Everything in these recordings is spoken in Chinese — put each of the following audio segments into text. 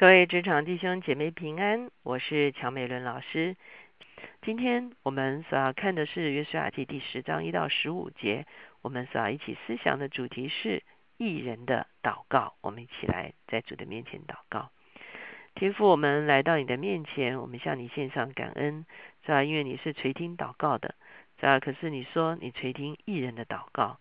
各位职场弟兄姐妹平安，我是乔美伦老师。今天我们所要看的是约书亚记第十章一到十五节，我们所要一起思想的主题是艺人的祷告。我们一起来在主的面前祷告。天父，我们来到你的面前，我们向你献上感恩，是吧？因为你是垂听祷告的，是吧？可是你说你垂听艺人的祷告，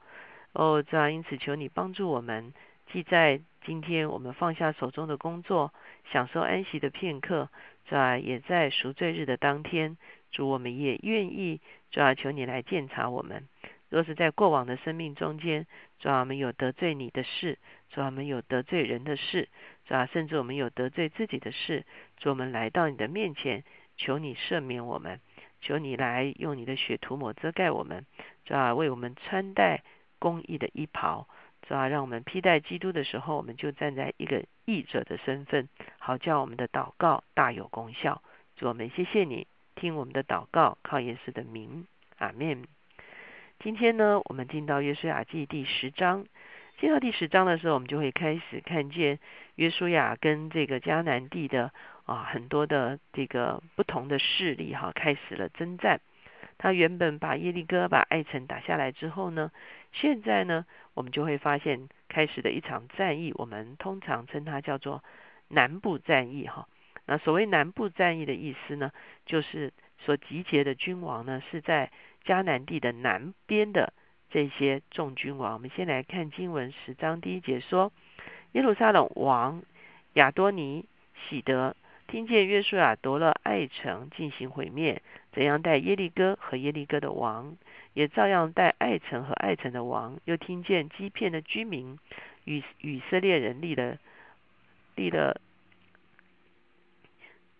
哦，这样因此求你帮助我们，既在今天我们放下手中的工作，享受安息的片刻，在也在赎罪日的当天，主我们也愿意，主要求你来鉴察我们。若是在过往的生命中间，主要我们有得罪你的事，主要我们有得罪人的事，主要甚至我们有得罪自己的事，主我们来到你的面前，求你赦免我们，求你来用你的血涂抹遮盖我们，主要为我们穿戴公义的衣袍。是吧？让我们披戴基督的时候，我们就站在一个义者的身份，好叫我们的祷告大有功效。主我们谢谢你，听我们的祷告，靠耶稣的名，阿门。今天呢，我们进到约书亚记第十章。进到第十章的时候，我们就会开始看见约书亚跟这个迦南地的啊很多的这个不同的势力哈，开始了征战。他原本把耶利哥、把爱城打下来之后呢，现在呢，我们就会发现开始的一场战役，我们通常称它叫做南部战役哈。那所谓南部战役的意思呢，就是所集结的君王呢是在迦南地的南边的这些众君王。我们先来看经文十章第一节说，耶路撒冷王亚多尼喜德。听见约书亚夺了爱城进行毁灭，怎样带耶利哥和耶利哥的王，也照样带爱城和爱城的王。又听见基片的居民与以色列人立了立了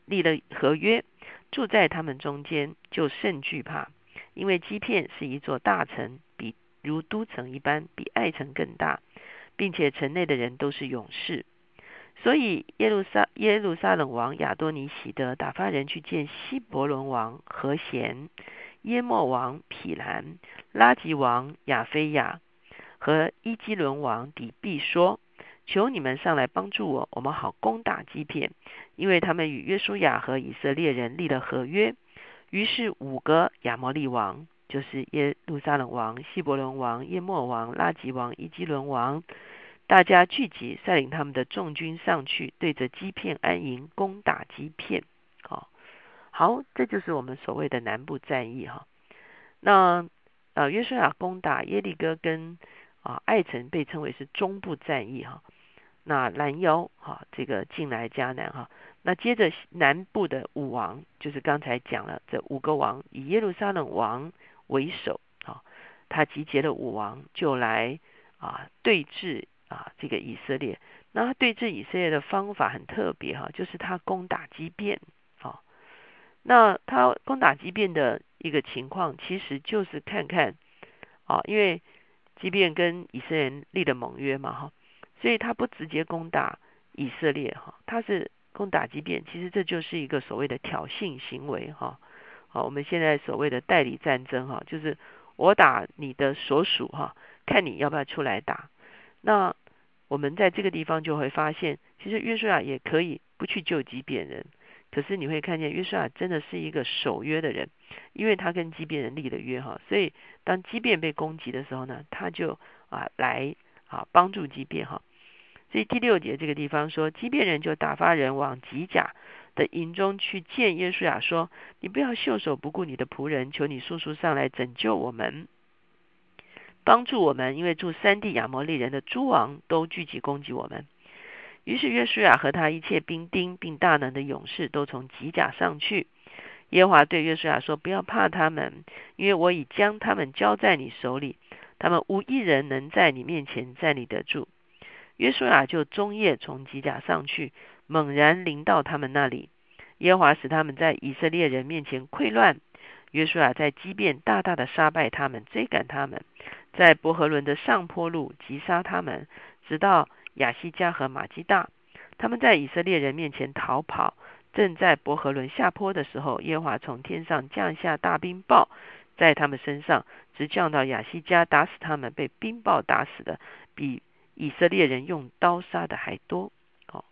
立了合约，住在他们中间，就甚惧怕，因为基片是一座大城，比如都城一般，比爱城更大，并且城内的人都是勇士。所以耶路撒耶路撒冷王亚多尼喜德打发人去见希伯伦王和贤、耶莫王毗兰、拉吉王亚菲亚和伊基伦王底毕说：“求你们上来帮助我，我们好攻打基片，因为他们与约书亚和以色列人立了合约。”于是五个亚摩利王，就是耶路撒冷王、希伯伦王、耶莫王、拉吉王、伊基伦王。大家聚集，率领他们的众军上去，对着基片安营，攻打基片。好，好，这就是我们所谓的南部战役哈。那呃，约书亚攻打耶利哥跟啊爱城，被称为是中部战役哈。那拦腰哈，这个进来迦南哈。那接着南部的五王，就是刚才讲了这五个王，以耶路撒冷王为首啊，他集结了五王，就来啊对峙。啊，这个以色列，那他对峙以色列的方法很特别哈，就是他攻打基变，啊，那他攻打基变的一个情况，其实就是看看，啊，因为即便跟以色列立了盟约嘛哈，所以他不直接攻打以色列哈，他是攻打基变，其实这就是一个所谓的挑衅行为哈，好，我们现在所谓的代理战争哈，就是我打你的所属哈，看你要不要出来打。那我们在这个地方就会发现，其实约书亚也可以不去救基变人，可是你会看见约书亚真的是一个守约的人，因为他跟基变人立了约哈，所以当基变被攻击的时候呢，他就啊来啊帮助基变哈。所以第六节这个地方说，基变人就打发人往吉甲的营中去见耶书亚，说：“你不要袖手不顾你的仆人，求你速速上来拯救我们。”帮助我们，因为住三地亚摩利人的诸王都聚集攻击我们。于是约书亚和他一切兵丁并大能的勇士都从吉甲上去。耶华对约书亚说：“不要怕他们，因为我已将他们交在你手里，他们无一人能在你面前站立得住。”约书亚就终夜从吉甲上去，猛然临到他们那里。耶华使他们在以色列人面前溃乱。约书亚在基变大大的杀败他们，追赶他们。在伯和伦的上坡路击杀他们，直到亚西加和马基大。他们在以色列人面前逃跑，正在伯和伦下坡的时候，耶华从天上降下大冰雹，在他们身上直降到亚西加，打死他们。被冰雹打死的比以色列人用刀杀的还多。哦，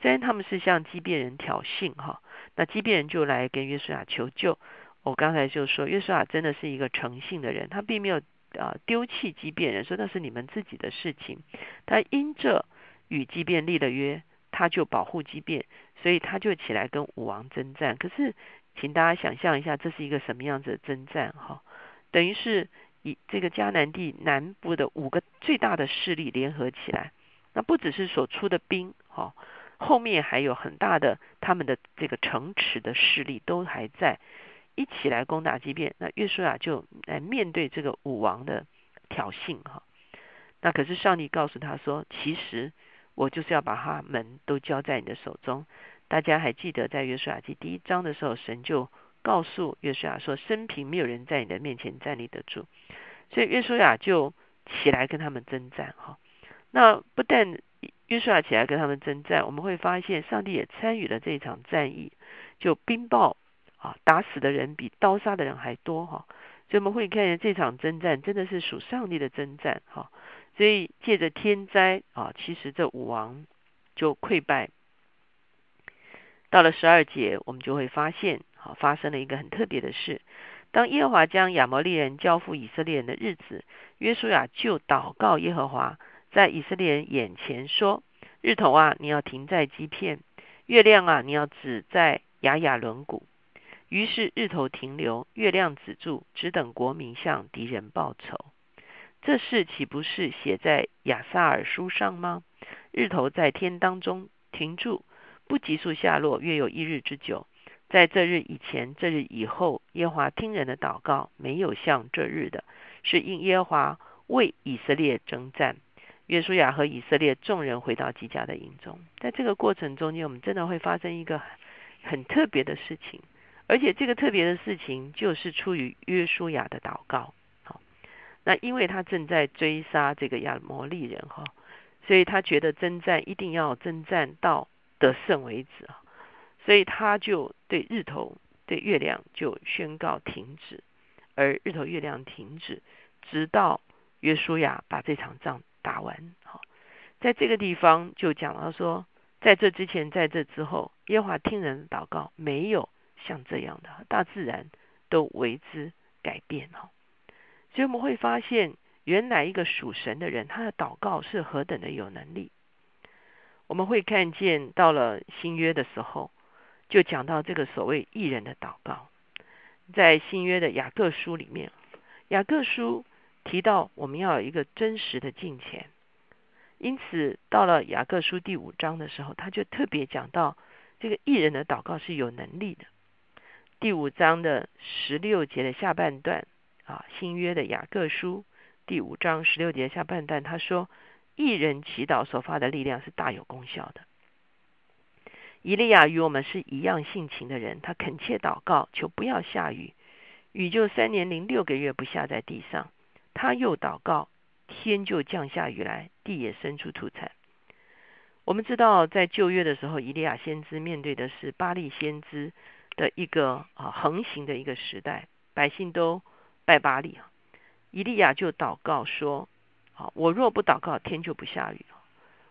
虽然他们是向基变人挑衅哈，那基变人就来跟约书亚求救。我刚才就说，约书亚真的是一个诚信的人，他并没有啊丢弃基变人，说那是你们自己的事情。他因着与基变立了约，他就保护基变，所以他就起来跟武王征战。可是，请大家想象一下，这是一个什么样子的征战哈？等于是以这个迦南地南部的五个最大的势力联合起来，那不只是所出的兵哈，后面还有很大的他们的这个城池的势力都还在一起来攻打基变。那约书亚就来面对这个武王的挑衅哈。那可是上帝告诉他说，其实我就是要把他们都交在你的手中。大家还记得在约书亚记第一章的时候，神就。告诉约书亚说：“生平没有人在你的面前站立得住。”所以约书亚就起来跟他们征战。哈，那不但约书亚起来跟他们征战，我们会发现上帝也参与了这一场战役。就冰雹打死的人比刀杀的人还多。哈，所以我们会看见这场征战真的是属上帝的征战。哈，所以借着天灾啊，其实这武王就溃败。到了十二节，我们就会发现啊。发生了一个很特别的事。当耶和华将亚摩利人交付以色列人的日子，约书亚就祷告耶和华，在以色列人眼前说：“日头啊，你要停在基片；月亮啊，你要止在雅雅轮毂。”于是日头停留，月亮止住，只等国民向敌人报仇。这事岂不是写在亚萨尔书上吗？日头在天当中停住，不急速下落，约有一日之久。在这日以前，这日以后，耶和华听人的祷告，没有像这日的，是因耶和华为以色列征战。约书亚和以色列众人回到基家的营中，在这个过程中间，我们真的会发生一个很特别的事情，而且这个特别的事情就是出于约书亚的祷告。好，那因为他正在追杀这个亚摩利人哈，所以他觉得征战一定要征战到得胜为止啊。所以他就对日头、对月亮就宣告停止，而日头、月亮停止，直到约书亚把这场仗打完。好，在这个地方就讲到说，在这之前，在这之后，耶和华听人祷告，没有像这样的，大自然都为之改变。哈，所以我们会发现，原来一个属神的人，他的祷告是何等的有能力。我们会看见，到了新约的时候。就讲到这个所谓艺人的祷告，在新约的雅各书里面，雅各书提到我们要有一个真实的敬虔，因此到了雅各书第五章的时候，他就特别讲到这个艺人的祷告是有能力的。第五章的十六节的下半段啊，新约的雅各书第五章十六节下半段，他说一人祈祷所发的力量是大有功效的。以利亚与我们是一样性情的人，他恳切祷告，求不要下雨，雨就三年零六个月不下在地上。他又祷告，天就降下雨来，地也生出土产。我们知道，在旧约的时候，以利亚先知面对的是巴利先知的一个啊横行的一个时代，百姓都拜巴利啊。以利亚就祷告说：“好，我若不祷告，天就不下雨了。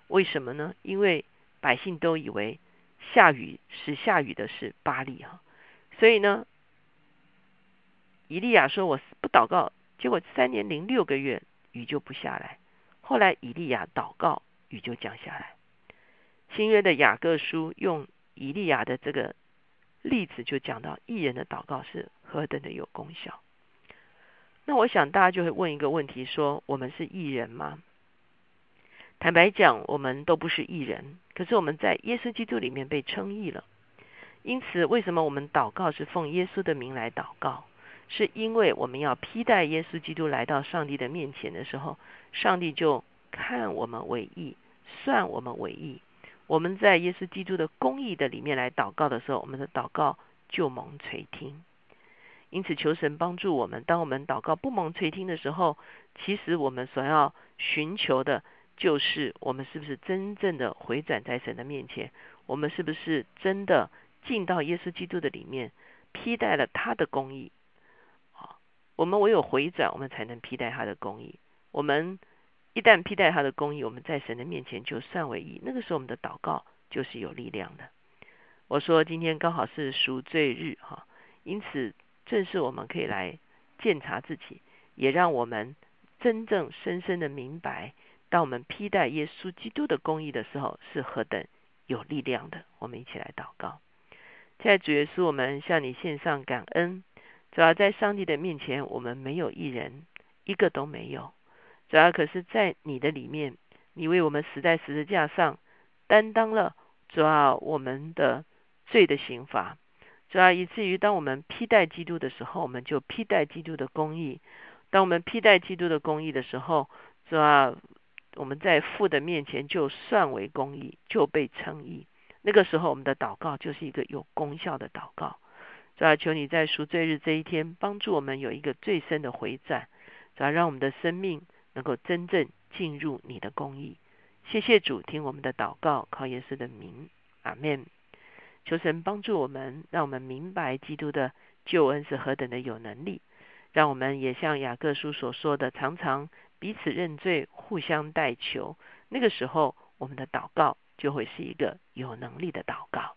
为什么呢？因为百姓都以为。”下雨是下雨的是巴利哈，所以呢，以利亚说我不祷告，结果三年零六个月雨就不下来。后来以利亚祷告，雨就降下来。新约的雅各书用以利亚的这个例子，就讲到艺人的祷告是何等的有功效。那我想大家就会问一个问题：说我们是艺人吗？坦白讲，我们都不是艺人，可是我们在耶稣基督里面被称义了。因此，为什么我们祷告是奉耶稣的名来祷告？是因为我们要披戴耶稣基督来到上帝的面前的时候，上帝就看我们为义，算我们为义。我们在耶稣基督的公义的里面来祷告的时候，我们的祷告就蒙垂听。因此，求神帮助我们，当我们祷告不蒙垂听的时候，其实我们所要寻求的。就是我们是不是真正的回转在神的面前？我们是不是真的进到耶稣基督的里面，披戴了他的公义？啊，我们唯有回转，我们才能披戴他的公义。我们一旦披戴他的公义，我们在神的面前就算为义。那个时候，我们的祷告就是有力量的。我说今天刚好是赎罪日哈，因此正是我们可以来检查自己，也让我们真正深深的明白，当我们披戴耶稣基督的公义的时候，是何等有力量的。我们一起来祷告，在主耶稣，我们向你献上感恩。主要在上帝的面前，我们没有一人，一个都没有。主要可是在你的里面，你为我们死在十字架上，担当了主要我们的。罪的刑罚，主要以至于当我们披戴基督的时候，我们就披戴基督的公义；当我们披戴基督的公义的时候，主要我们在父的面前就算为公义，就被称义。那个时候，我们的祷告就是一个有功效的祷告。主要求你在赎罪日这一天，帮助我们有一个最深的回转，主要让我们的生命能够真正进入你的公义。谢谢主，听我们的祷告，靠耶稣的名，阿门。求神帮助我们，让我们明白基督的救恩是何等的有能力，让我们也像雅各书所说的，常常彼此认罪，互相代求。那个时候，我们的祷告就会是一个有能力的祷告。